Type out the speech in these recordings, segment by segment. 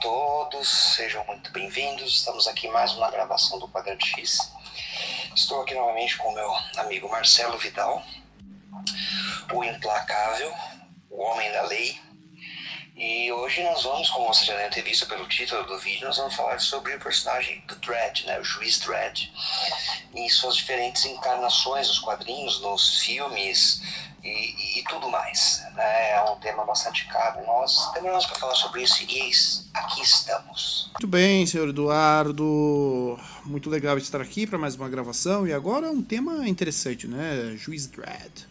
todos, sejam muito bem-vindos. Estamos aqui mais uma gravação do Quadrante X. Estou aqui novamente com meu amigo Marcelo Vidal, o implacável, o homem da lei. E hoje nós vamos, como você já deve ter visto pelo título do vídeo, nós vamos falar sobre o personagem do Dredd, né, o juiz Dredd, e suas diferentes encarnações nos quadrinhos, nos filmes, e, e, tudo mais. Né? É um tema bastante caro. Nós demoramos para falar sobre isso e aqui estamos. Muito bem, senhor Eduardo. Muito legal estar aqui para mais uma gravação. E agora um tema interessante, né? Juiz Dredd.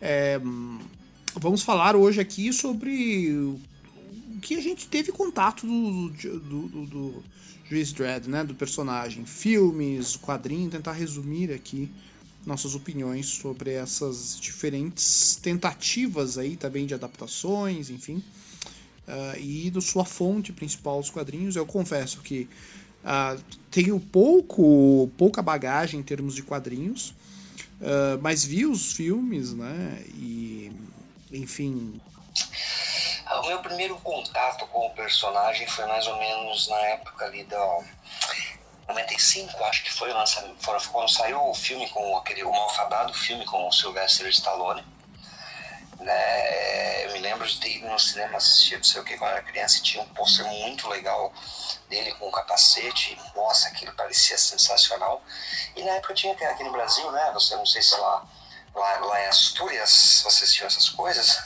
É, vamos falar hoje aqui sobre o que a gente teve contato do, do, do, do Juiz Dredd, né? Do personagem. Filmes, quadrinho, tentar resumir aqui nossas opiniões sobre essas diferentes tentativas aí também de adaptações, enfim, uh, e da sua fonte principal os quadrinhos. Eu confesso que uh, tenho pouco, pouca bagagem em termos de quadrinhos, uh, mas vi os filmes, né? E, enfim. O meu primeiro contato com o personagem foi mais ou menos na época ali da 95, acho que foi, lançamento, quando saiu o filme com aquele, o malfadado filme com o Sylvester Stallone. Né, eu me lembro de ter ido no cinema assistir, não sei o que, quando eu era criança, e tinha um pôster muito legal dele com um capacete. Nossa, aquilo parecia sensacional. E na época tinha aqui no Brasil, né? Você não sei se lá, lá, lá em Astúrias você assistiu essas coisas,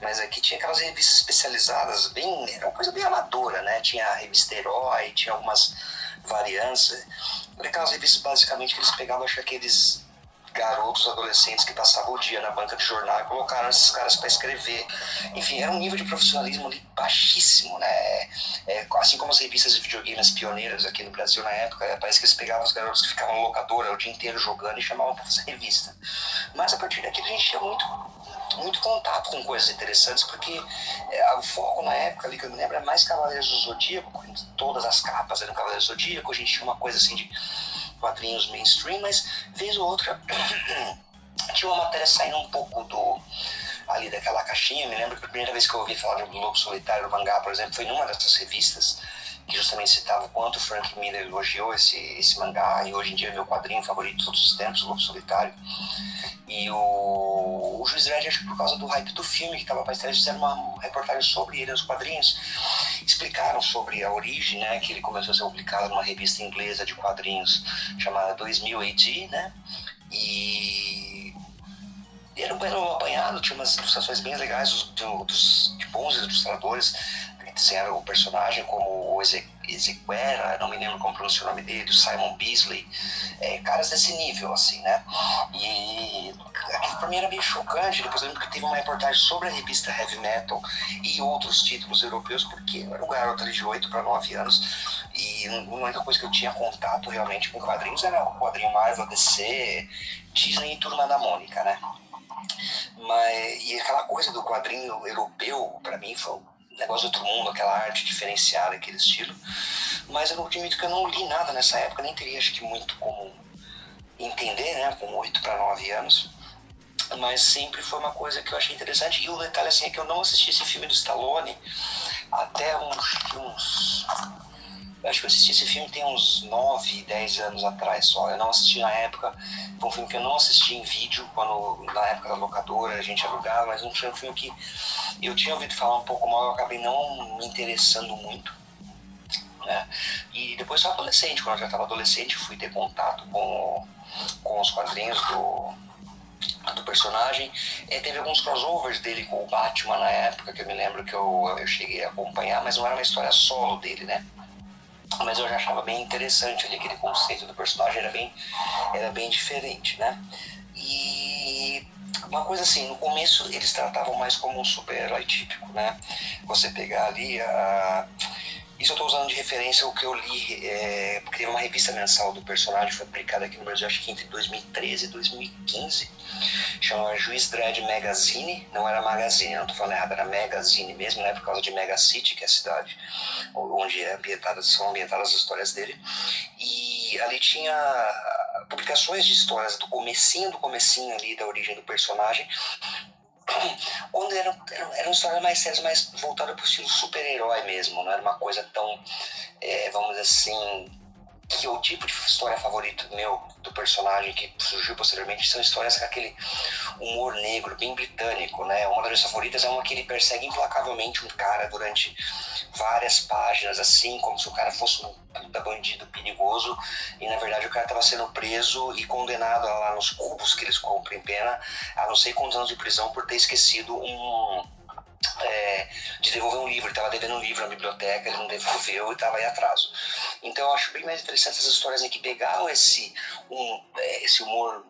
mas aqui tinha aquelas revistas especializadas, bem, era uma coisa bem amadora, né? Tinha a revista Herói, tinha algumas variância. Aquelas revistas basicamente que eles pegavam, acho que aqueles garotos, adolescentes que passavam o dia na banca de jornal e colocaram esses caras para escrever. Enfim, era um nível de profissionalismo ali baixíssimo, né? É, assim como as revistas de videogames pioneiras aqui no Brasil na época, é, parece que eles pegavam os garotos que ficavam locadora o dia inteiro jogando e chamavam para fazer revista. Mas a partir daqui a gente tinha muito muito contato com coisas interessantes, porque é, o foco na época ali que eu me lembro é mais Cavaleiros do Zodíaco, todas as capas eram Cavaleiros do Zodíaco, a gente tinha uma coisa assim de quadrinhos mainstream, mas vez ou outra tinha uma matéria saindo um pouco do ali daquela caixinha. Me lembro que a primeira vez que eu ouvi falar do Lobo Solitário do mangá, por exemplo, foi numa dessas revistas que justamente citava o quanto Frank Miller elogiou esse, esse mangá, e hoje em dia é meu quadrinho favorito de todos os tempos, Lobo Solitário. E o, o Juiz Dredd, acho que por causa do hype do filme que estava para estrear, eles fizeram uma reportagem sobre ele nos quadrinhos. Explicaram sobre a origem, né, que ele começou a ser publicado numa revista inglesa de quadrinhos chamada 2000 AD, né, e era um belo apanhado, tinha umas ilustrações bem legais dos, dos de bons ilustradores desenharam o personagem como o Ezequiel, não me lembro como pronuncia o nome dele, Simon Beasley, é, caras desse nível, assim, né? E aquilo pra mim era meio chocante, depois eu lembro que teve uma reportagem sobre a revista Heavy Metal e outros títulos europeus, porque eu era um garoto de 8 para 9 anos, e a única coisa que eu tinha contato realmente com quadrinhos era o quadrinho Marvel, DC, Disney e Turma da Mônica, né? Mas, e aquela coisa do quadrinho europeu, para mim, foi negócio do outro mundo, aquela arte diferenciada, aquele estilo. Mas eu admito que eu não li nada nessa época, nem teria acho que muito como entender, né, com 8 para 9 anos. Mas sempre foi uma coisa que eu achei interessante. E o detalhe assim é que eu não assisti esse filme do Stallone até uns, uns eu acho que eu assisti esse filme tem uns 9, 10 anos atrás só. Eu não assisti na época. Foi um filme que eu não assisti em vídeo, quando na época da locadora a gente alugava, mas não foi um filme que eu tinha ouvido falar um pouco mal, eu acabei não me interessando muito. Né? E depois sou adolescente, quando eu já estava adolescente, fui ter contato com, com os quadrinhos do, do personagem. E teve alguns crossovers dele com o Batman na época, que eu me lembro que eu, eu cheguei a acompanhar, mas não era uma história solo dele, né? Mas eu já achava bem interessante ali aquele conceito do personagem era bem era bem diferente né? E uma coisa assim no começo eles tratavam mais como um super-herói típico né? Você pegar ali a isso eu estou usando de referência o que eu li, é, porque teve uma revista mensal do personagem, foi publicada aqui no Brasil, acho que entre 2013 e 2015, chama Juiz Dredd Magazine, não era Magazine, não estou falando errado, era Magazine mesmo, né, por causa de Mega City, que é a cidade onde é ambientadas, são ambientadas as histórias dele, e ali tinha publicações de histórias do comecinho do comecinho ali da origem do personagem, quando eram, eram, eram histórias mais sérias, mais voltadas para o estilo super-herói mesmo, não era uma coisa tão, é, vamos dizer assim, que o tipo de história favorito meu do personagem que surgiu posteriormente são histórias com aquele humor negro bem britânico, né? Uma das minhas favoritas é uma que ele persegue implacavelmente um cara durante várias páginas, assim, como se o cara fosse um puta bandido perigoso e na verdade o cara estava sendo preso e condenado lá nos cubos que eles cumprem pena a não sei quantos anos de prisão por ter esquecido um é, de devolver um livro. Ele estava devendo um livro na biblioteca, ele não devolveu e estava em atraso. Então eu acho bem mais interessante essas histórias em que pegaram esse, um, é, esse humor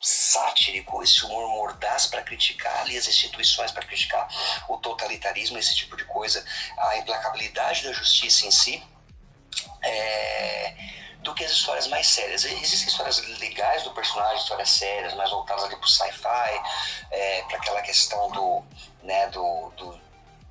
sático, esse humor mordaz para criticar ali as instituições, para criticar o totalitarismo, esse tipo de coisa, a implacabilidade da justiça em si. É, do que as histórias mais sérias. Existem histórias legais do personagem, histórias sérias, mais voltadas ali pro sci-fi, é, para aquela questão do, né, do, do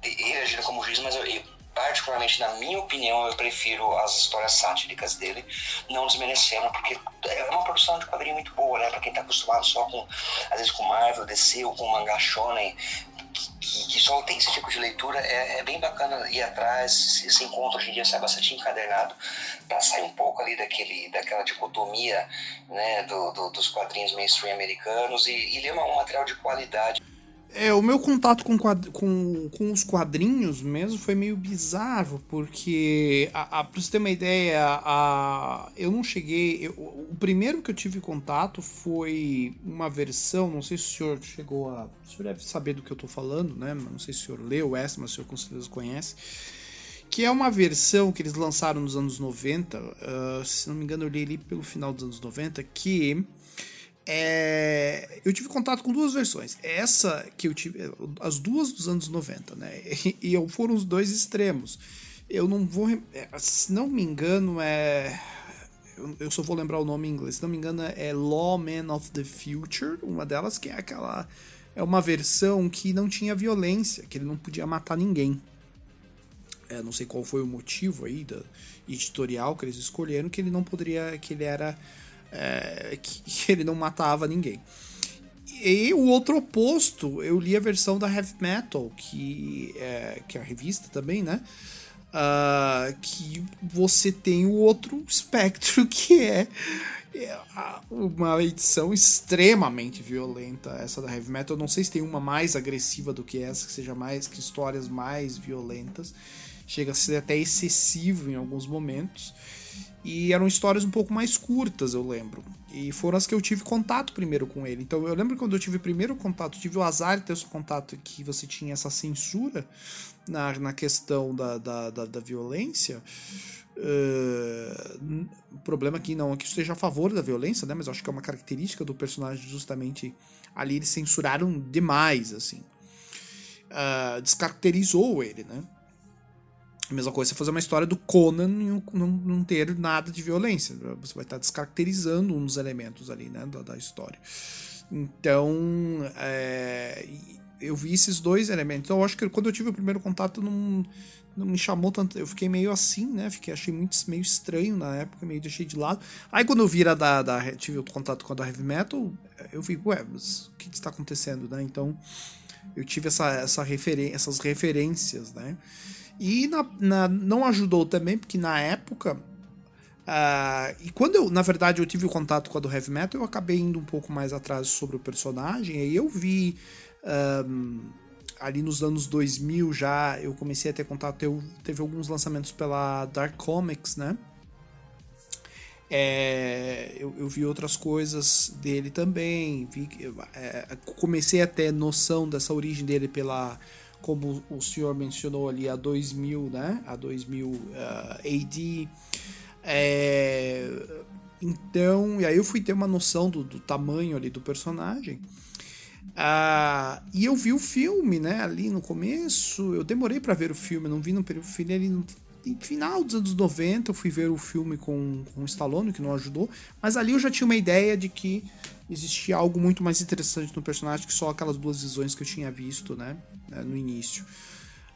ele agindo como juiz, mas eu, eu, particularmente na minha opinião, eu prefiro as histórias sátíricas dele, não desmerecendo, porque é uma produção de quadrinho muito boa, né? Pra quem tá acostumado só com, às vezes com Marvel, DC ou com mangá shonen, que, que, só tem esse tipo de leitura, é, é bem bacana ir atrás, esse encontro hoje em dia sai bastante encadernado, para sair um pouco ali daquele, daquela dicotomia né, do, do dos quadrinhos mainstream americanos e, e ler um material de qualidade. É, o meu contato com, com, com os quadrinhos mesmo foi meio bizarro, porque, a, a, pra você ter uma ideia, a, eu não cheguei. Eu, o primeiro que eu tive contato foi uma versão, não sei se o senhor chegou a. O senhor deve saber do que eu tô falando, né? Não sei se o senhor leu essa, mas o senhor com certeza conhece. Que é uma versão que eles lançaram nos anos 90, uh, ah, se não me engano, eu li ali pelo final dos anos 90, que é, eu tive contato com duas versões. Essa que eu tive, as duas dos anos 90, né? E, e foram os dois extremos. Eu não vou, é, se não me engano, é eu só vou lembrar o nome em inglês. Se não me engano, é Lawman of the Future, uma delas que é aquela é uma versão que não tinha violência, que ele não podia matar ninguém. É, não sei qual foi o motivo aí da editorial que eles escolheram que ele não poderia, que ele era é, que ele não matava ninguém. E o outro oposto, eu li a versão da Heavy Metal, que é, que é a revista também, né? Uh, que você tem o outro espectro, que é, é uma edição extremamente violenta, essa da Heavy Metal. Eu não sei se tem uma mais agressiva do que essa, que seja mais, que histórias mais violentas. Chega a ser até excessivo em alguns momentos. E eram histórias um pouco mais curtas, eu lembro. E foram as que eu tive contato primeiro com ele. Então eu lembro quando eu tive primeiro contato, tive o azar de ter esse contato que você tinha essa censura na, na questão da, da, da, da violência. Uh, problema aqui não é que esteja a favor da violência, né? Mas eu acho que é uma característica do personagem justamente ali eles censuraram demais, assim. Uh, descaracterizou ele, né? A mesma coisa você fazer uma história do Conan e não, não ter nada de violência. Você vai estar descaracterizando um dos elementos ali, né, da, da história. Então, é, eu vi esses dois elementos. Então, eu acho que quando eu tive o primeiro contato, não, não me chamou tanto. Eu fiquei meio assim, né? Fiquei, achei muito meio estranho na época, meio deixei de lado. Aí, quando eu vi a da, da tive o contato com a da Heavy Metal, eu fico, ué, mas o que está acontecendo, né? Então, eu tive essa, essa referen essas referências, né? E na, na, não ajudou também, porque na época. Uh, e quando eu, na verdade, eu tive o contato com a do Heavy Metal, eu acabei indo um pouco mais atrás sobre o personagem. E eu vi. Um, ali nos anos 2000 já eu comecei a ter contato. Eu, teve alguns lançamentos pela Dark Comics, né? É, eu, eu, vi outras coisas dele também. Vi, é, comecei a ter noção dessa origem dele pela como o senhor mencionou ali, a 2000, né? A 2000 uh, AD. É, então, e aí eu fui ter uma noção do, do tamanho ali do personagem. Uh, e eu vi o filme, né? Ali no começo, eu demorei para ver o filme, não vi no filme ali no final dos anos 90, eu fui ver o filme com, com o Stallone, que não ajudou, mas ali eu já tinha uma ideia de que existia algo muito mais interessante no personagem que só aquelas duas visões que eu tinha visto, né, né no início.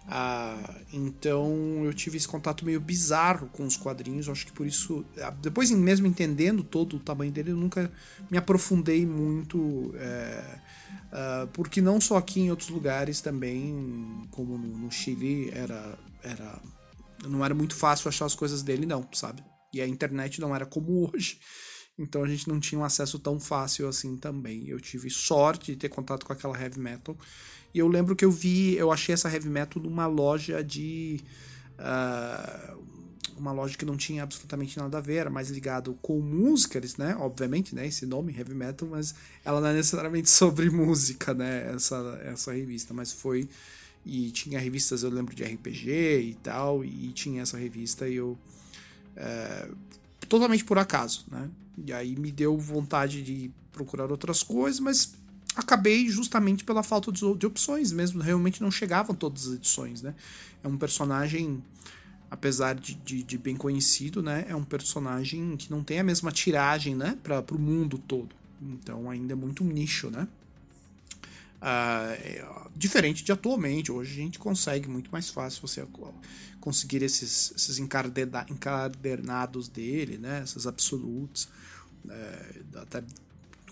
Ah, então eu tive esse contato meio bizarro com os quadrinhos, acho que por isso, ah, depois mesmo entendendo todo o tamanho dele, eu nunca me aprofundei muito, é, porque não só aqui em outros lugares também, como no, no, Chile, era, era não era muito fácil achar as coisas dele não, sabe? E a internet não era como hoje, então a gente não tinha um acesso tão fácil assim também. Eu tive sorte de ter contato com aquela heavy metal e eu lembro que eu vi, eu achei essa heavy metal numa loja de. Uh, uma loja que não tinha absolutamente nada a ver, era mais ligado com músicas, né? Obviamente, né? Esse nome, heavy metal, mas ela não é necessariamente sobre música, né? Essa, essa revista, mas foi. E tinha revistas, eu lembro de RPG e tal, e tinha essa revista e eu. É, totalmente por acaso, né? E aí me deu vontade de procurar outras coisas, mas acabei justamente pela falta de, opções mesmo. Realmente não chegavam todas as edições, né? É um personagem, apesar de, de, de bem conhecido, né? É um personagem que não tem a mesma tiragem, né? Para o mundo todo. Então ainda é muito um nicho, né? Uh, é, diferente de atualmente, hoje a gente consegue muito mais fácil você conseguir esses, esses encadernados dele, né? Essas absolutos. É, até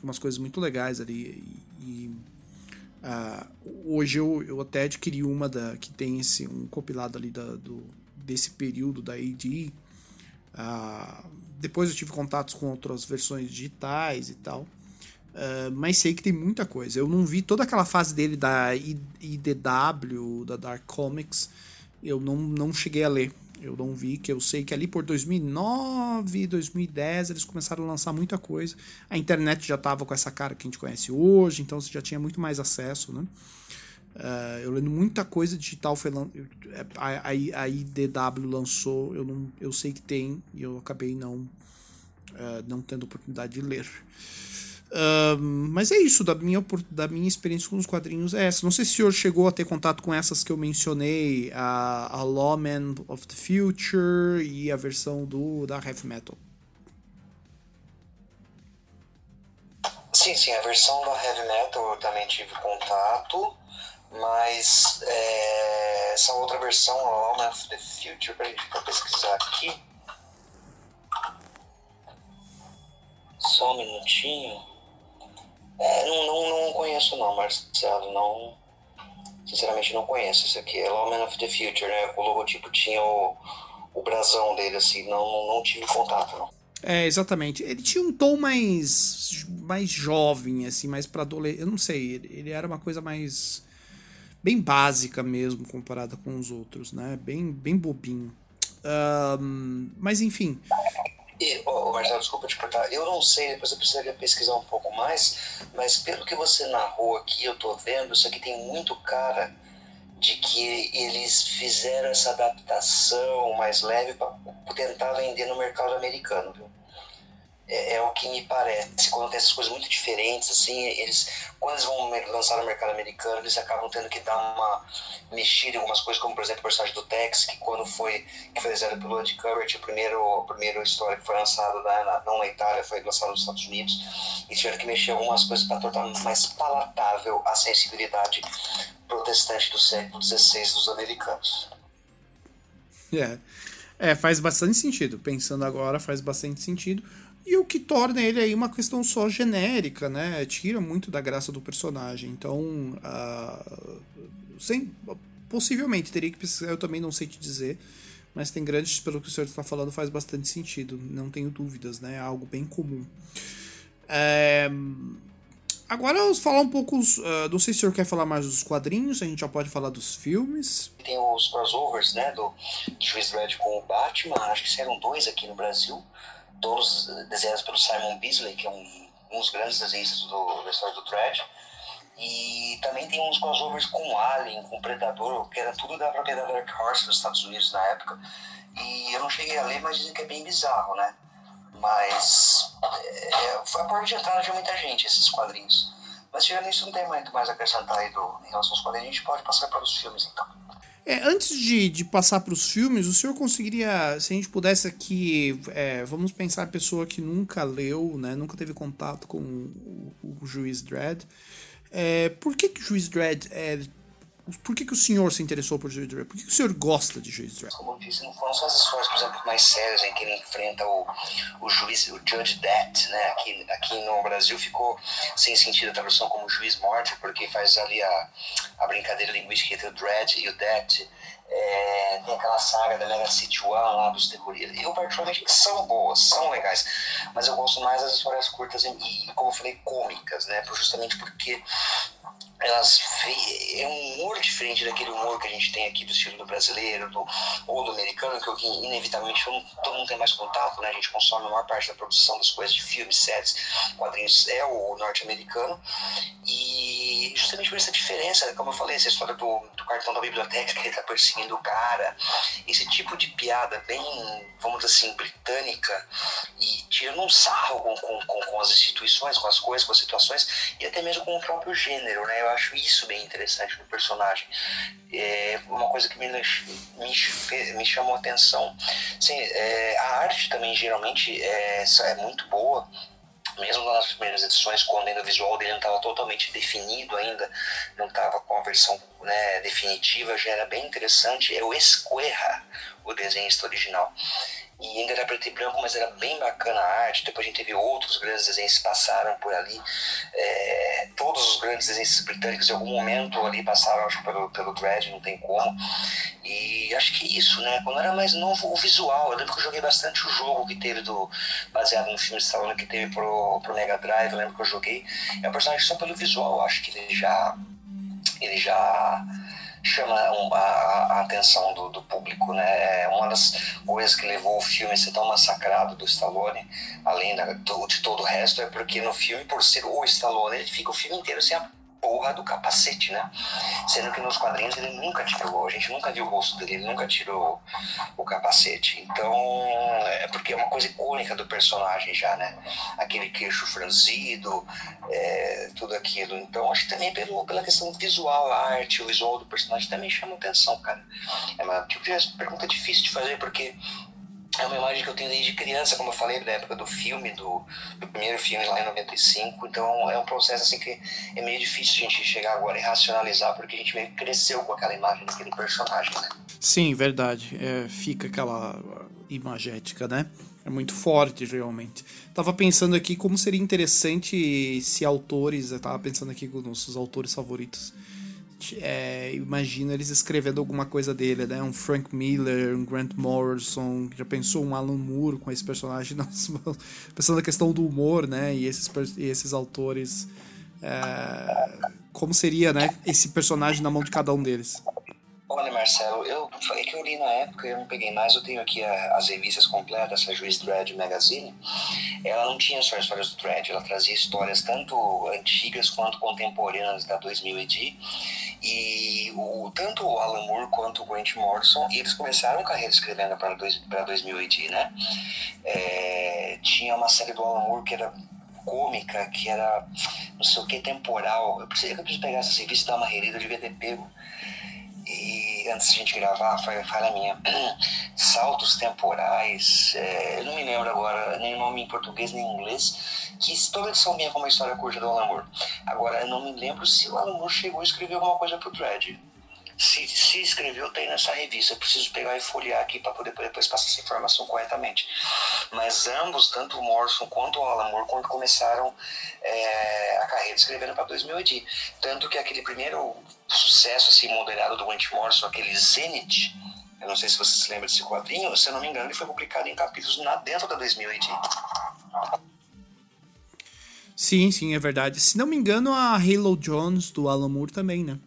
umas coisas muito legais ali. E, uh, hoje eu, eu até adquiri uma da que tem esse um compilado ali da, do, desse período da AD. Ah, depois eu tive contatos com outras versões digitais e tal. Uh, mas sei que tem muita coisa. Eu não vi toda aquela fase dele da IDW, da Dark Comics. Eu não, não cheguei a ler. Eu não vi, que eu sei que ali por 2009, 2010 eles começaram a lançar muita coisa. A internet já estava com essa cara que a gente conhece hoje, então você já tinha muito mais acesso, né? Uh, eu lendo muita coisa digital foi a, a, a, IDW lançou, eu, não, eu sei que tem e eu acabei não, uh, não tendo oportunidade de ler mas é isso, da minha, da minha experiência com os quadrinhos é essa. Não sei se o senhor chegou a ter contato com essas que eu mencionei, a, a Lawman of the Future e a versão do da Heavy Metal. Sim, sim, a versão da Heavy Metal eu também tive contato, mas é, essa outra versão, a Lawman of the Future, para pesquisar aqui. Só um minutinho. É, não, não, não conheço não, Marcelo, não. Sinceramente não conheço isso aqui. É Lawman of the Future, né? O logotipo tinha o, o brasão dele, assim, não, não tive contato, não. É, exatamente. Ele tinha um tom mais mais jovem, assim, mais para adolescente. Eu não sei, ele, ele, era uma coisa mais bem básica mesmo comparada com os outros, né? Bem bem bobinho. Um, mas enfim, e, oh, Marcelo, desculpa te cortar. Eu não sei, depois eu precisaria pesquisar um pouco mais, mas pelo que você narrou aqui, eu tô vendo, isso aqui tem muito cara de que eles fizeram essa adaptação mais leve para tentar vender no mercado americano, viu? É, é, o que me parece. Quando tem essas coisas muito diferentes, assim, eles, quando eles vão lançar no mercado americano, eles acabam tendo que dar uma mexida em algumas coisas, como por exemplo o personagem do Tex, que quando foi, que foi desenhado pelo Ed Kubert, o primeiro, a primeira história que foi lançada na, não na Itália, foi lançada nos Estados Unidos, e tiveram que mexer algumas coisas para tornar mais palatável a sensibilidade protestante do século XVI dos americanos. É. É, faz bastante sentido. Pensando agora, faz bastante sentido e o que torna ele aí uma questão só genérica, né? Tira muito da graça do personagem. Então, uh, sem, possivelmente teria que pesquisar, eu também não sei te dizer, mas tem grandes, pelo que o senhor está falando, faz bastante sentido, não tenho dúvidas, né? É algo bem comum. É... Agora vamos falar um pouco. Uh, não sei se o senhor quer falar mais dos quadrinhos, a gente já pode falar dos filmes. Tem os crossovers, né? Do Juiz Dredd com o Batman, acho que saíram dois aqui no Brasil todos desenhados pelo Simon Beasley, que é um, um dos grandes desenhistas do, da história do Thread. E também tem uns crossovers com Alien, com Predador, que era tudo da propriedade da Dark Horse nos Estados Unidos na época. E eu não cheguei a ler, mas dizem que é bem bizarro, né? Mas é, foi a porta de entrada de muita gente, esses quadrinhos. Mas tirando isso, não tem muito mais a acrescentar aí do, em relação aos quadrinhos, a gente pode passar para os filmes então. É, antes de, de passar para os filmes, o senhor conseguiria, se a gente pudesse aqui, é, vamos pensar a pessoa que nunca leu, né, nunca teve contato com o, o Juiz Dredd, é, por que, que o Juiz Dredd é Por que, que o senhor se interessou por Juiz Dredd? Por que, que o senhor gosta de Juiz Dredd? Como eu disse, não foram só as histórias, por exemplo, mais sérias em que ele enfrenta o, o juiz, o Judge Death, né? Aqui, aqui no Brasil ficou sem sentido a tradução como Juiz Morte, porque faz ali a, a brincadeira linguística entre o Dredd e o Death. É, tem aquela saga da Mega City One lá dos terroristas. Eu, particularmente, são boas, são legais, mas eu gosto mais das histórias curtas e como eu falei, cômicas, né? Justamente porque elas é um humor diferente daquele humor que a gente tem aqui do estilo do brasileiro do, ou do americano, que inevitavelmente todo mundo tem mais contato, né? A gente consome a maior parte da produção das coisas de filmes, séries, quadrinhos é o norte-americano e justamente por essa diferença, como eu falei, essa história do, do cartão da biblioteca que ele tá perseguindo o cara, esse tipo de piada bem, vamos dizer assim, britânica e tirando um sarro com, com, com as instituições, com as coisas, com as situações e até mesmo com o próprio gênero, né? Eu acho isso bem interessante no personagem. É uma coisa que me, me, me chamou a atenção. Sim, é, a arte também geralmente é, é muito boa mesmo nas primeiras edições, quando ainda o visual dele não estava totalmente definido ainda, não estava com a versão né, definitiva, já era bem interessante, é o Esquerra, o desenhista original e ainda era preto e branco, mas era bem bacana a arte. Depois a gente teve outros grandes desenhos que passaram por ali. É, todos os grandes desenhos britânicos, em algum momento ali, passaram acho, pelo, pelo Dread, não tem como. E acho que é isso, né? Quando era mais novo, o visual. Eu lembro que eu joguei bastante o jogo que teve, do, baseado no filme de Stallone que teve pro, pro Mega Drive. Eu lembro que eu joguei. É um personagem só pelo visual, acho que ele já. Ele já chama a, a, atenção do, do, público, né? É uma das coisas que levou o filme a ser tão massacrado do Stallone, além da, do, de todo o resto, é porque no filme, por ser o Stallone, ele fica o filme inteiro sem a porra do capacete, né? Sendo que nos quadrinhos ele nunca tirou, a gente nunca viu o rosto dele, ele nunca tirou o capacete. Então, é porque é uma coisa icônica do personagem já, né? Aquele queixo franzido, é, tudo aquilo. Então, acho que também pelo, pela questão visual, a arte, o visual do personagem também chama atenção, cara. É uma tipo de pergunta difícil de fazer, porque é uma imagem que eu tenho desde criança, como eu falei, da época do filme, do, do, primeiro filme lá em 95. Então é um processo assim que é meio difícil a gente chegar agora e racionalizar, porque a gente meio que cresceu com aquela imagem daquele personagem, né? Sim, verdade. É, fica aquela imagética, né? É muito forte, realmente. Tava pensando aqui como seria interessante se autores, eu tava pensando aqui com nossos autores favoritos, é, imagino eles escrevendo alguma coisa dele, né? Um Frank Miller, um Grant Morrison, já pensou um Alan Moore com esse personagem? Nossa, pensando na questão do humor, né? E esses, e esses autores. É, como seria, né? Esse personagem na mão de cada um deles? Olha, Marcelo, eu falei que eu li na época, eu não peguei mais, eu tenho aqui a, as revistas completas, a Juiz Dredd Magazine. Ela não tinha só histórias do Dredd, ela trazia histórias tanto antigas quanto contemporâneas da 2000 AD. E o, tanto o Alan Moore quanto o Grant Morrison, eles começaram carreira escrevendo para 2000 AD, né? É, tinha uma série do Alan Moore que era cômica, que era não sei o que temporal. Eu preciso, eu preciso pegar essa revista e dar uma relida, eu devia ter pego e antes de a gente gravar, falha minha, saltos temporais, é, eu não me lembro agora nem o nome em português nem em inglês, que toda edição vinha com uma história curta do Alan Moore. Agora, eu não me lembro se o Alan Moore chegou a escrever alguma coisa pro Dredd. Se, se escreveu, tem nessa revista. Eu preciso pegar e folhear aqui para poder depois passar essa informação corretamente. Mas ambos, tanto o Morrison quanto o Alan Moore, quando começaram é, a carreira escrevendo para 2000 Tanto que aquele primeiro sucesso assim, moderado do Went Morrison, aquele Zenith, eu não sei se você se lembra desse quadrinho, se eu não me engano, ele foi publicado em capítulos na, dentro da 2000 Sim, sim, é verdade. Se não me engano, a Halo Jones do Alan Moore também, né?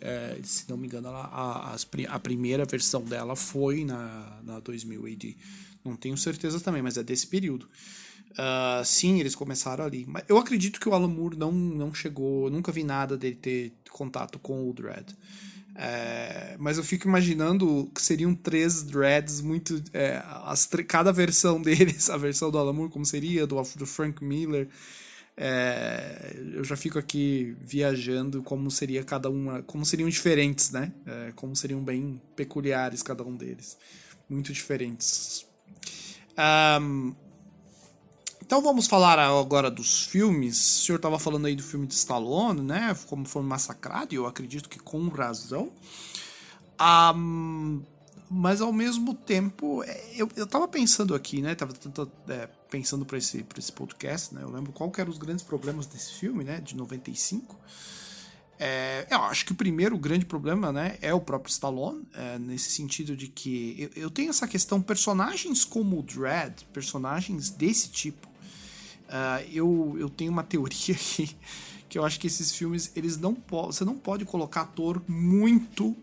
É, se não me engano, ela, a, a, primeira versão dela foi na, na 2000 AD. Não tenho certeza também, mas é desse período. Uh, sim, eles começaram ali. Mas eu acredito que o Alan Moore não, não chegou. Nunca vi nada dele ter contato com o Dread. É, mas eu fico imaginando que seriam três Dreads muito. É, as, cada versão deles, a versão do Alan Moore, como seria, do, do Frank Miller. É, eu já fico aqui viajando como seria cada uma, como seriam diferentes, né? É, como seriam bem peculiares cada um deles, muito diferentes. Um, Então vamos falar agora dos filmes. O senhor estava falando aí do filme de Stallone, né? Como foi massacrado, e eu acredito que com razão. Um, mas ao mesmo tempo, é, eu, eu tava pensando aqui, né? Tava tentando, é, pensando para esse, esse podcast, né? Eu lembro qual que eram os grandes problemas desse filme, né? De 95. É, eu acho que o primeiro grande problema né, é o próprio Stallone, é, nesse sentido de que eu, eu, tenho essa questão, personagens como o Dredd, personagens desse tipo, uh, eu, eu tenho uma teoria aqui, que eu acho que esses filmes, eles não você não pode colocar ator muito,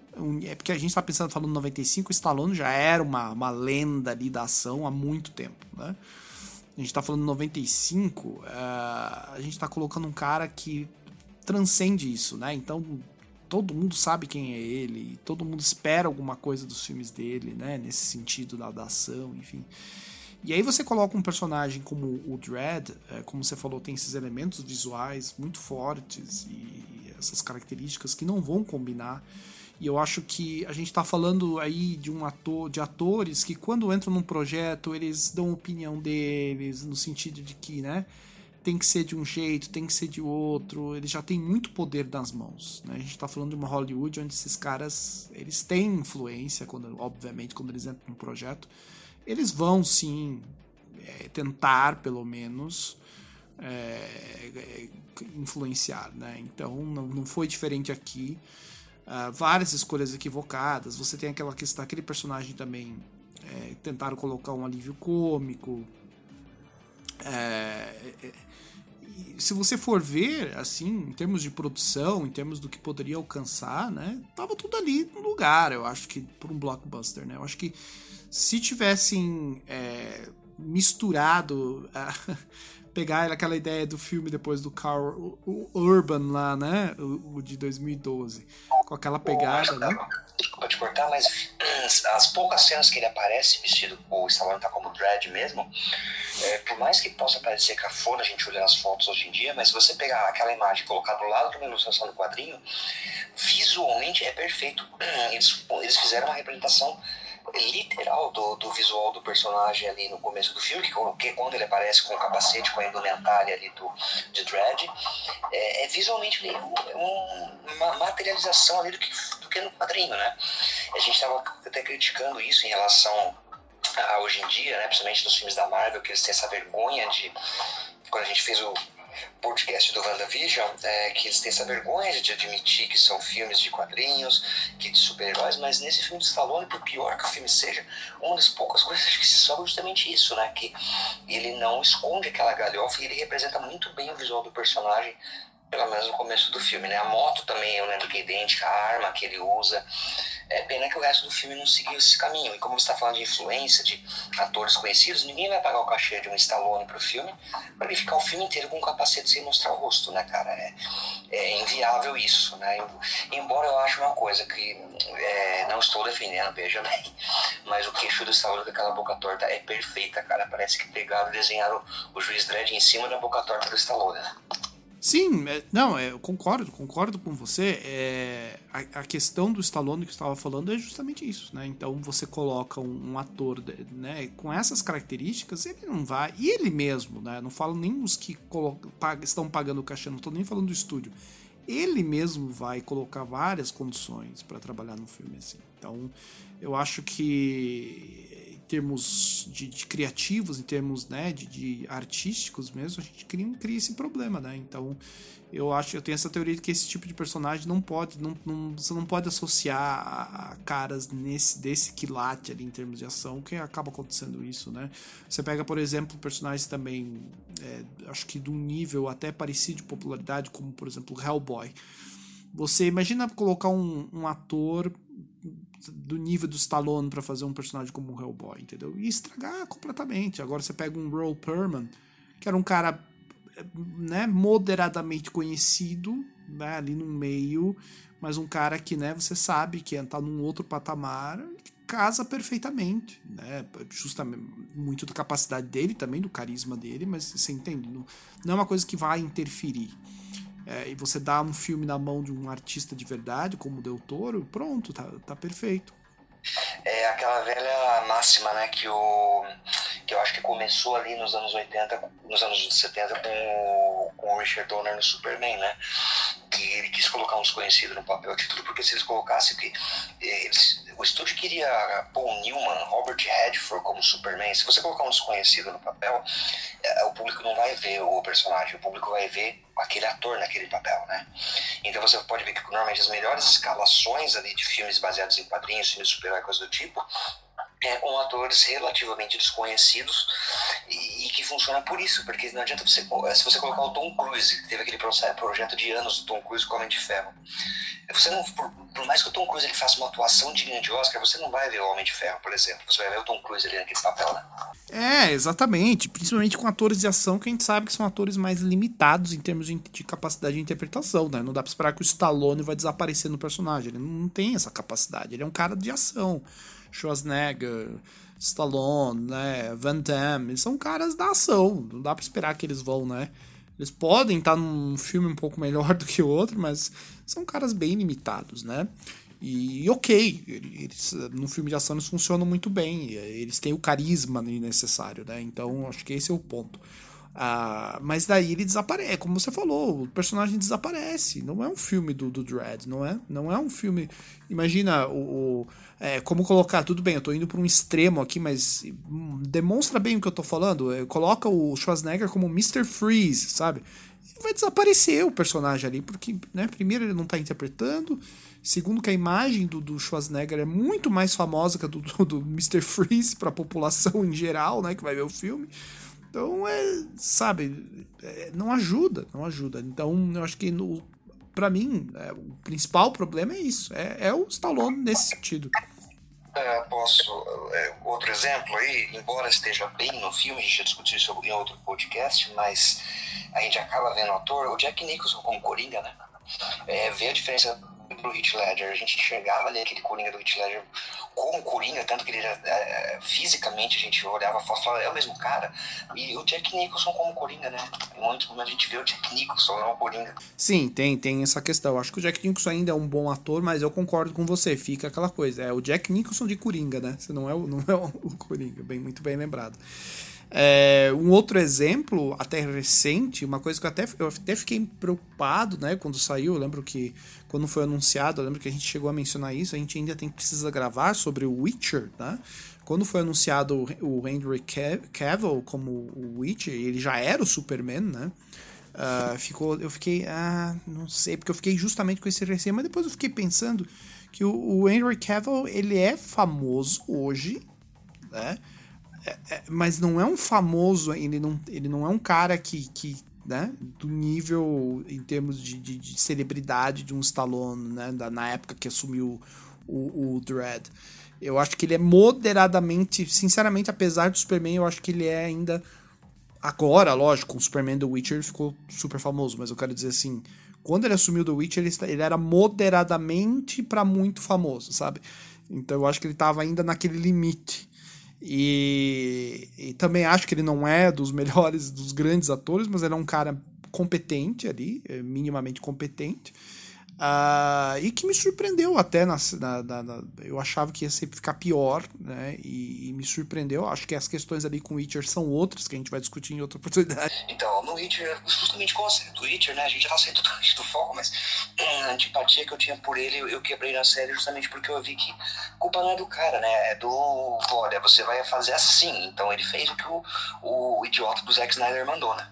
é porque a gente está pensando, falando 95, o Stallone já era uma, uma lenda ali da ação há muito tempo, né? A gente está falando 95, uh, a gente está colocando um cara que transcende isso, né? Então todo mundo sabe quem é ele, todo mundo espera alguma coisa dos filmes dele, né? Nesse sentido da, da ação, enfim. E aí você coloca um personagem como o Dread, é, como você falou, tem esses elementos visuais muito fortes e essas características que não vão combinar. E eu acho que a gente está falando aí de um ator, de atores que quando entram num projeto eles dão opinião deles no sentido de que, né? tem que ser de um jeito, tem que ser de outro. Ele já tem muito poder nas mãos. Né? A gente está falando de uma Hollywood onde esses caras eles têm influência, quando, obviamente, quando eles entram num projeto. Eles vão sim é, tentar, pelo menos, é, é, influenciar. Né? Então não, não foi diferente aqui. Uh, várias escolhas equivocadas. Você tem aquela questão, aquele personagem também. É, tentaram colocar um alívio cômico. É, é se você for ver, assim, em termos de produção, em termos do que poderia alcançar, né? Tava tudo ali no lugar, eu acho que, por um blockbuster, né? Eu acho que se tivessem é, misturado. pegar aquela ideia do filme depois do Carl Urban lá, né? O, o de 2012. Com aquela pegada, né? Desculpa te cortar, mas as poucas cenas que ele aparece vestido, o Stallone tá como Dread mesmo, é, por mais que possa parecer cafona a gente olhar as fotos hoje em dia, mas se você pegar aquela imagem e colocar do lado de uma ilustração do quadrinho, visualmente é perfeito. Eles, eles fizeram uma representação literal do, do visual do personagem ali no começo do filme, que, que quando ele aparece com o capacete, com a indumentária ali do, de Dredd, é, é visualmente um, uma materialização ali do que, do que no quadrinho, né? A gente estava até criticando isso em relação a hoje em dia, né, principalmente nos filmes da Marvel, que eles têm essa vergonha de quando a gente fez o podcast do WandaVision, é, que eles têm essa vergonha de admitir que são filmes de quadrinhos, que de super-heróis, mas nesse filme de Stallone, por pior que o filme seja, uma das poucas coisas que se salva é justamente isso, né? Que ele não esconde aquela galhofa e ele representa muito bem o visual do personagem, pelo menos no começo do filme, né? A moto também eu lembro que é idêntica, a arma que ele usa. É pena que o resto do filme não seguiu esse caminho. E como você está falando de influência, de atores conhecidos, ninguém vai pagar o cachê de um Stallone para o filme para ele ficar o filme inteiro com um capacete sem mostrar o rosto, né, cara? É, é inviável isso, né? Embora eu ache uma coisa que é, não estou defendendo, veja bem, mas o queixo do Stallone com aquela boca torta é perfeita, cara. Parece que pegaram e desenharam o juiz Dredd em cima da boca torta do Stallone, né? Sim, é, não, é, eu concordo, concordo com você. É, a, a, questão do Stallone que eu estava falando é justamente isso, né? Então você coloca um, um, ator né, com essas características, ele não vai. E ele mesmo, né? Não falo nem os que estão pagando o cachê, não estou nem falando do estúdio. Ele mesmo vai colocar várias condições para trabalhar no filme assim. Então, eu acho que termos de, de, criativos, em termos né, de, de, artísticos mesmo, a gente cria, cria esse problema, né? Então, eu acho, eu tenho essa teoria de que esse tipo de personagem não pode, não, não, você não pode associar a, caras nesse desse quilate ali em termos de ação, que acaba acontecendo isso, né? Você pega, por exemplo, personagens também, é, acho que de um nível até parecido de popularidade, como por exemplo Hellboy. Você imagina colocar um, um ator do nível do Stallone para fazer um personagem como o Hellboy, entendeu? E estragar completamente. Agora você pega um Roll Perman, que era um cara né, moderadamente conhecido né, ali no meio, mas um cara que né, você sabe que está num outro patamar, casa perfeitamente, né? Justamente muito da capacidade dele também, do carisma dele, mas você entende, não, não é uma coisa que vai interferir é, e você dá um filme na mão de um artista de verdade, como o Del Toro, pronto, tá, tá perfeito. É aquela velha máxima, né, que, o, que eu acho que começou ali nos anos 80, nos anos 70 com, com o Richard Donner no Superman, né? Que ele quis colocar um desconhecido no papel de tudo, porque se eles colocassem que eles, o estúdio queria Paul Newman, Robert Redford como Superman. Se você colocar um desconhecido no papel, é, o público não vai ver o personagem, o público vai ver aquele ator naquele papel, né? Então você pode ver que normalmente as melhores escalações ali de filmes baseados em quadrinhos, filmes super-herói, coisa do tipo, é, com atores relativamente desconhecidos e, e, que funciona por isso, porque não adianta você, se você colocar o Tom Cruise, que teve aquele projeto de anos do Tom Cruise com Homem de Ferro, você não, por, por, mais que o Tom Cruise ele faça uma atuação digna de Oscar, você não vai ver o Homem de Ferro, por exemplo, você vai ver o Tom Cruise ali naquele papel, né? É, exatamente, principalmente com atores de ação que a gente sabe que são atores mais limitados em termos de, de capacidade de interpretação, né? Não dá pra esperar que o Stallone vai desaparecer no personagem, ele não tem essa capacidade, ele é um cara de ação. Schwarzenegger, Stallone, né, Van Damme, eles são caras da ação, não dá para esperar que eles vão, né? Eles podem estar num filme um pouco melhor do que o outro, mas são caras bem limitados, né? E ok, eles, no filme de ação eles funcionam muito bem, eles têm o carisma necessário, né? Então acho que esse é o ponto. Ah, mas daí ele desaparece, como você falou, o personagem desaparece. Não é um filme do, do Dredd, não é? Não é um filme. Imagina o. o é, como colocar, tudo bem, eu tô indo para um extremo aqui, mas demonstra bem o que eu tô falando. É, coloca o Schwarzenegger como Mr. Freeze, sabe? vai desaparecer o personagem ali, porque, né, primeiro ele não tá interpretando, segundo que a imagem do, do Schwarzenegger é muito mais famosa que a do, do, do Mr. Freeze para a população em geral, né, que vai ver o filme. Então, é, sabe, é, não ajuda, não ajuda. Então, eu acho que no, para mim, é, o principal problema é isso, é, é o Stallone nesse sentido. É, posso. É, outro exemplo aí, embora esteja bem no filme, a gente já discutiu isso em outro podcast, mas a gente acaba vendo o ator, o Jack Nicholson como Coringa, né? É, vê a diferença pro Heath Ledger. A gente enxergava ali aquele Coringa do Heath Ledger como Coringa, tanto que ele era, é, fisicamente a gente olhava e falava, é o mesmo cara. E o Jack Nicholson como Coringa, né? Em muitos momentos a gente vê o Jack Nicholson, não o Coringa. Sim, tem, tem essa questão. Acho que o Jack Nicholson ainda é um bom ator, mas eu concordo com você. Fica aquela coisa, é o Jack Nicholson de Coringa, né? Você não é o, não é o Coringa, bem, muito bem lembrado. É, um outro exemplo, até recente, uma coisa que eu até, eu até fiquei preocupado, né, quando saiu, eu lembro que quando foi anunciado, eu lembro que a gente chegou a mencionar isso, a gente ainda tem precisa gravar sobre o Witcher, né? Quando foi anunciado o Henry Cavill como o Witcher, ele já era o Superman, né? Uh, ficou, eu fiquei, ah, não sei, porque eu fiquei justamente com esse receio, mas depois eu fiquei pensando que o, o Henry Cavill, ele é famoso hoje, né? É, é, mas não é um famoso, ele não, ele não é um cara que, que né, do nível em termos de, de, de celebridade de um Stallone, né, da, na época que assumiu o, o Dread. Eu acho que ele é moderadamente, sinceramente, apesar do Superman, eu acho que ele é ainda agora, lógico, o Superman do Witcher ele ficou super famoso, mas eu quero dizer assim, quando ele assumiu The Witcher, ele, ele era moderadamente para muito famoso, sabe? Então eu acho que ele tava ainda naquele limite. E, e, também acho que ele não é dos melhores, dos grandes atores, mas ele é um cara competente ali, é minimamente competente. Uh, e que me surpreendeu até na, na, na, eu achava que ia sempre ficar pior, né? E, e, me surpreendeu. Acho que as questões ali com o Witcher são outras que a gente vai discutir em outra oportunidade. Então, no Witcher, justamente com o do Witcher, né? A gente já tá saindo totalmente do foco, mas a antipatia que eu tinha por ele, eu quebrei na série justamente porque eu vi que culpa não é do cara, né? É do. Olha, você vai fazer assim. Então ele fez o que o, o idiota do Zack Snyder mandou, né?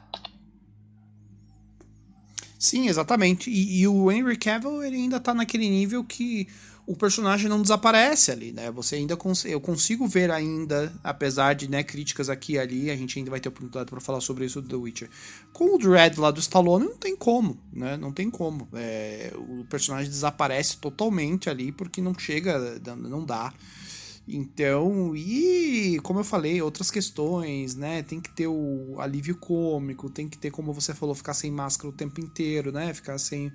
Sim, exatamente. E, e, o Henry Cavill ele ainda tá naquele nível que o personagem não desaparece ali, né? Você ainda cons eu consigo ver ainda, apesar de né, críticas aqui e ali, a gente ainda vai ter oportunidade para falar sobre isso do The Witcher. Com o Dread lá do Stallone não tem como, né? Não tem como. É, o personagem desaparece totalmente ali porque não chega, não dá. Então, e como eu falei, outras questões, né? Tem que ter o alívio cômico, tem que ter, como você falou, ficar sem máscara o tempo inteiro, né? Ficar sem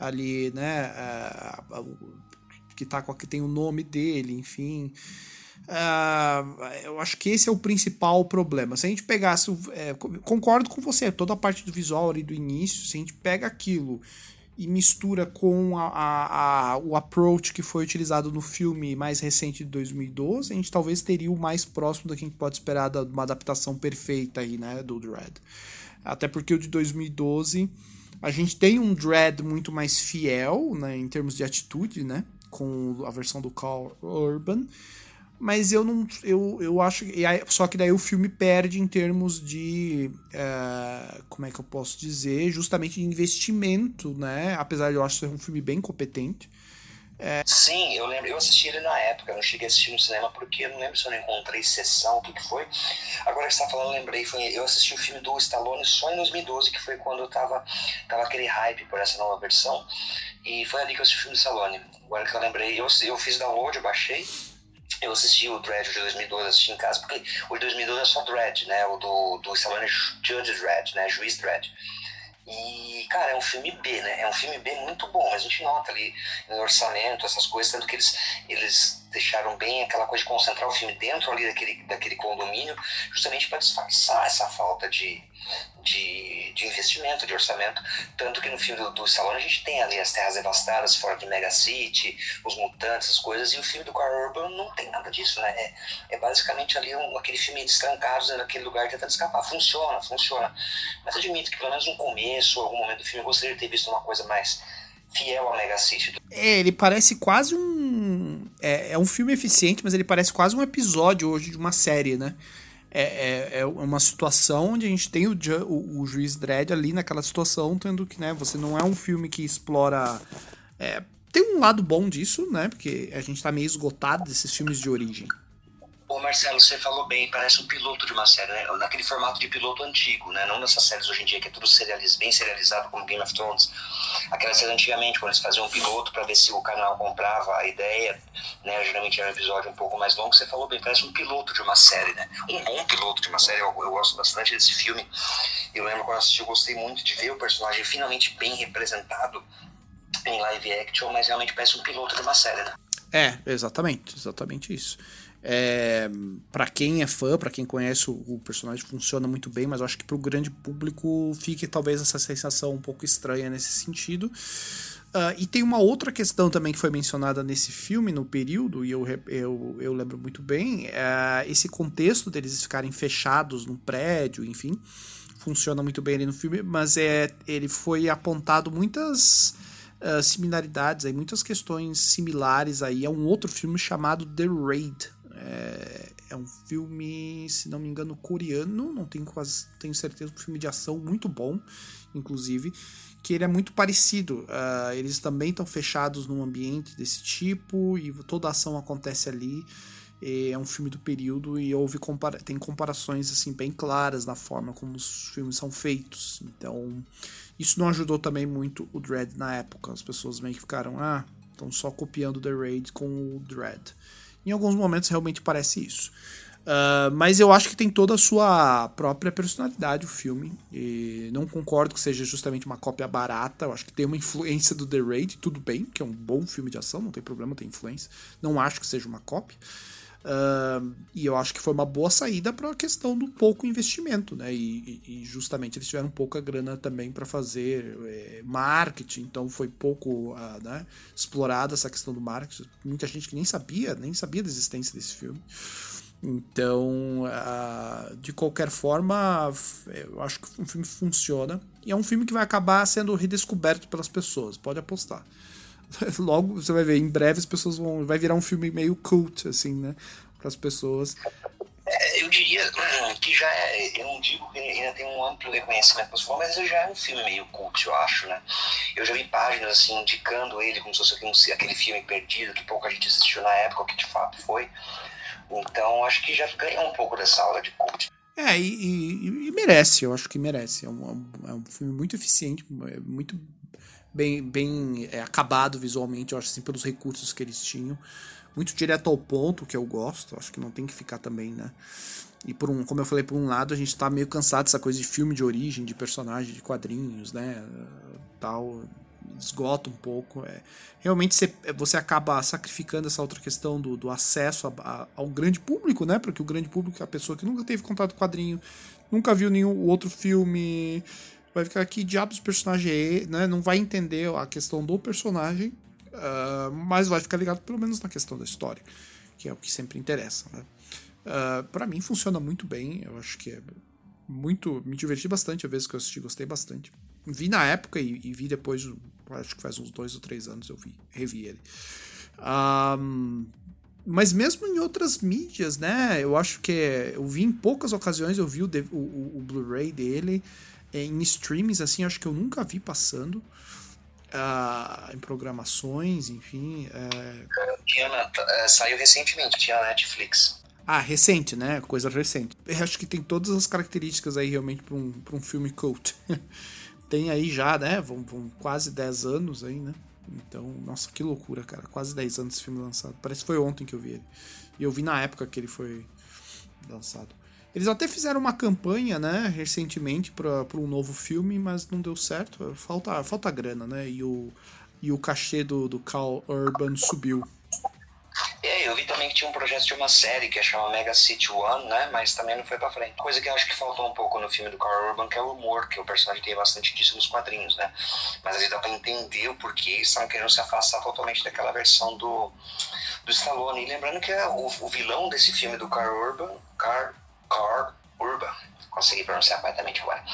ali, né? Uh, que tá com que tem o nome dele, enfim. Uh, eu acho que esse é o principal problema. Se a gente pegasse. É, concordo com você, toda a parte do visual ali do início, se a gente pega aquilo e mistura com a, a, a, o approach que foi utilizado no filme mais recente de 2012, a gente talvez teria o mais próximo do que a gente pode esperar de uma adaptação perfeita aí, né, do Dread. Até porque o de 2012 a gente tem um Dread muito mais fiel, né, em termos de atitude, né, com a versão do Carl Urban, mas eu não. Eu, eu acho. Só que daí o filme perde em termos de. Uh, como é que eu posso dizer? Justamente de investimento, né? Apesar de eu acho ser um filme bem competente. É... Sim, eu lembro, eu assisti ele na época, não cheguei a assistir no cinema porque eu não lembro se eu não encontrei sessão, o que, que foi. Agora que você tá falando, lembrei, foi, eu assisti o filme do Stallone só em 2012, que foi quando eu tava, tava aquele hype por essa nova versão, e foi ali que eu assisti o filme do Stallone. Agora que eu lembrei, eu, eu fiz download, eu baixei, eu assisti o Dread de 2012, assisti em casa, porque o de 2012 é só Dread, né? O do, do Stallone Judge Dread, né? Juiz Dread. E, cara, é um filme B, né? É um filme B muito bom. A gente nota ali no orçamento, essas coisas, tanto que eles, eles deixaram bem aquela coisa de concentrar o filme dentro ali daquele, daquele condomínio, justamente para disfarçar essa falta de, de, de, investimento, de orçamento. Tanto que no filme do, do Stallone a gente tem ali as terras devastadas fora de Mega City, os mutantes, essas coisas, e o filme do Carl Urban não tem nada disso, né? É, é basicamente ali um, aquele filme de trancados naquele lugar tentando escapar. Funciona, funciona. Mas admito que pelo menos no começo, algum momento do filme, eu gostaria de ter visto uma coisa mais fiel a Mega City. É, ele parece quase um. É, é um filme eficiente, mas ele parece quase um episódio hoje de uma série, né? É, é, é uma situação onde a gente tem o, o, o, juiz Dredd ali naquela situação, tendo que, né, você não é um filme que explora. É, tem um lado bom disso, né? Porque a gente tá meio esgotado desses filmes de origem. Ô Marcelo, você falou bem, parece um piloto de uma série, né? Naquele formato de piloto antigo, né? Não nessas séries hoje em dia que é tudo serializ, bem serializado como Game of Thrones. Aquelas séries antigamente, quando eles faziam um piloto para ver se o canal comprava a ideia, né? Geralmente era um episódio um pouco mais longo. Você falou bem, parece um piloto de uma série, né? Um bom piloto de uma série. Eu, eu gosto bastante desse filme. Eu lembro quando assisti, eu gostei muito de ver o personagem finalmente bem representado em live action, mas realmente parece um piloto de uma série, né? É, exatamente, exatamente isso. É, para quem é fã, para quem conhece o, o, personagem, funciona muito bem, mas eu acho que para o grande público fique talvez essa sensação um pouco estranha nesse sentido. Uh, e tem uma outra questão também que foi mencionada nesse filme, no período, e eu, eu, eu lembro muito bem, uh, esse contexto deles ficarem fechados num prédio, enfim, funciona muito bem ali no filme, mas é, ele foi apontado muitas uh, similaridades, aí, muitas questões similares aí a um outro filme chamado The Raid, é, é, um filme, se não me engano, coreano, não tenho quase tenho certeza, um filme de ação muito bom, inclusive, que ele é muito parecido. Uh, eles também estão fechados num ambiente desse tipo e toda a ação acontece ali. É um filme do período e houve compara tem comparações assim bem claras na forma como os filmes são feitos. Então, isso não ajudou também muito o Dread na época. As pessoas meio que ficaram, ah, estão só copiando The Raid com o Dread. Em alguns momentos realmente parece isso. Uh, mas eu acho que tem toda a sua própria personalidade o filme. E não concordo que seja justamente uma cópia barata. Eu acho que tem uma influência do The Raid, tudo bem, que é um bom filme de ação, não tem problema, tem influência. Não acho que seja uma cópia. Uh, e eu acho que foi uma boa saída para a questão do pouco investimento, né? E, e, justamente eles tiveram pouca grana também para fazer é, marketing, então foi pouco uh, né, explorada essa questão do marketing. Muita gente que nem sabia, nem sabia da existência desse filme. Então, uh, de qualquer forma, eu acho que o filme funciona. E é um filme que vai acabar sendo redescoberto pelas pessoas, pode apostar. Logo, você vai ver, em breve as pessoas vão. Vai virar um filme meio cult, assim, né? Para as pessoas. É, eu diria hum, que já é, eu não digo que ainda tem um amplo reconhecimento para mas ele já é um filme meio cult, eu acho, né? Eu já vi páginas assim indicando ele como se fosse aquele filme perdido que pouca gente assistiu na época, que de fato foi. Então acho que já ganha um pouco dessa aula de cult. É, e, e, e merece, eu acho que merece. É um, é um filme muito eficiente, é muito bem, bem é, acabado visualmente, eu acho assim, pelos recursos que eles tinham. Muito direto ao ponto, que eu gosto, acho que não tem que ficar também, né? E por um, como eu falei, por um lado, a gente tá meio cansado dessa coisa de filme de origem, de personagem, de quadrinhos, né? Tal, esgota um pouco. É, realmente você, você acaba sacrificando essa outra questão do, do acesso a, a, ao grande público, né? Porque o grande público é a pessoa que nunca teve contato com quadrinho, nunca viu nenhum outro filme vai ficar aqui diabos personagem é, né? Não vai entender a questão do personagem, uh, mas vai ficar ligado pelo menos na questão da história, que é o que sempre interessa, né? Uh, para mim funciona muito bem, eu acho que é muito. Me diverti bastante a vez que eu assisti, gostei bastante. Vi na época e, e vi depois, acho que faz uns dois ou três anos eu vi, revi ele. Um, mas mesmo em outras mídias, né? Eu acho que eu vi em poucas ocasiões, eu vi o, o, o Blu-ray dele em streams, assim, acho que eu nunca vi passando. Uh, em programações, enfim. É... Tinha, é, saiu recentemente, tinha Netflix. Ah, recente, né? Coisa recente. Eu acho que tem todas as características aí realmente para um, pra um filme cult. tem aí já, né? Vão, vão quase 10 anos aí, né? Então, nossa, que loucura, cara. Quase 10 anos esse filme lançado. Parece que foi ontem que eu vi ele. E eu vi na época que ele foi lançado. Eles até fizeram uma campanha, né, recentemente para um novo filme, mas não deu certo. Falta, falta grana, né? E o, e o cachê do, do Cal Urban subiu. É, eu vi também que tinha um projeto de uma série que chama Mega City One, né? Mas também não foi pra frente. Coisa que eu acho que faltou um pouco no filme do Carl Urban, que é o humor, que o personagem tem bastante disso nos quadrinhos, né? Mas aí dá pra entender o porquê eles querendo se afastar totalmente daquela versão do, do Stallone. E lembrando que é o, o vilão desse filme do Carl Urban, Carl, Carl Urban, consegui pronunciar corretamente agora,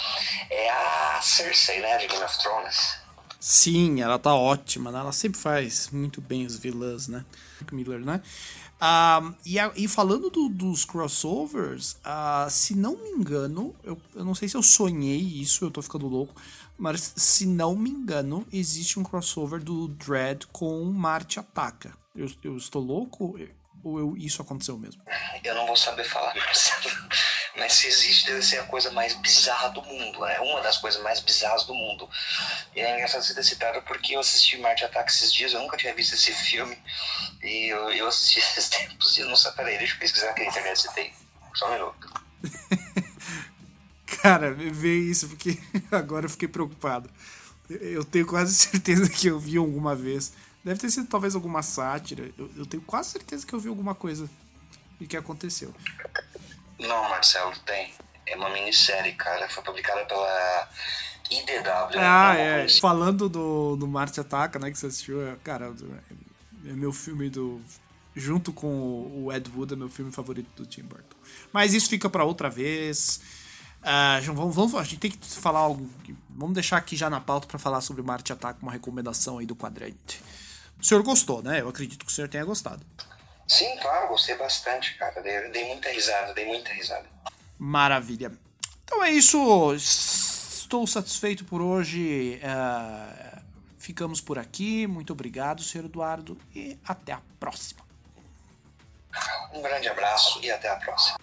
é a Cersei, né? De Game of Thrones. Sim, ela tá ótima, né? Ela sempre faz muito bem os vilãs, né? Miller, né? Uh, e, e, falando do, dos crossovers, uh, se não me engano, eu, eu, não sei se eu sonhei isso, eu tô ficando louco, mas se não me engano, existe um crossover do Dread com Marte Ataca. Eu, eu estou louco? Ou eu, isso aconteceu mesmo? Eu não vou saber falar, Marcelo. Mas se existe, deve ser a coisa mais bizarra do mundo. É uma das coisas mais bizarras do mundo. E é engraçado você ter citado porque eu assisti Marte Ataque esses dias, eu nunca tinha visto esse filme. E eu, eu assisti esses tempos e eu não sabia. Peraí, deixa eu pesquisar aqui na internet se tem. Só um minuto. Cara, vê isso, porque agora eu fiquei preocupado. Eu tenho quase certeza que eu vi alguma vez. Deve ter sido talvez alguma sátira. Eu, eu tenho quase certeza que eu vi alguma coisa e que aconteceu. Não, Marcelo, tem. É uma minissérie, cara. Foi publicada pela IDW. Ah, é. Falando do, do Marte Ataca, né, que você assistiu, é, cara, é meu filme do. Junto com o Ed Wood, é meu filme favorito do Tim Burton. Mas isso fica para outra vez. Uh, vamos, vamos, a gente tem que falar algo. Vamos deixar aqui já na pauta para falar sobre Marte Ataca, uma recomendação aí do quadrante. O senhor gostou, né? Eu acredito que o senhor tenha gostado. Sim, claro, gostei bastante, cara. Dei, dei muita risada, dei muita risada. Maravilha. Então é isso. Estou satisfeito por hoje. Uh, ficamos por aqui. Muito obrigado, senhor Eduardo, e até a próxima. Um grande abraço e até a próxima.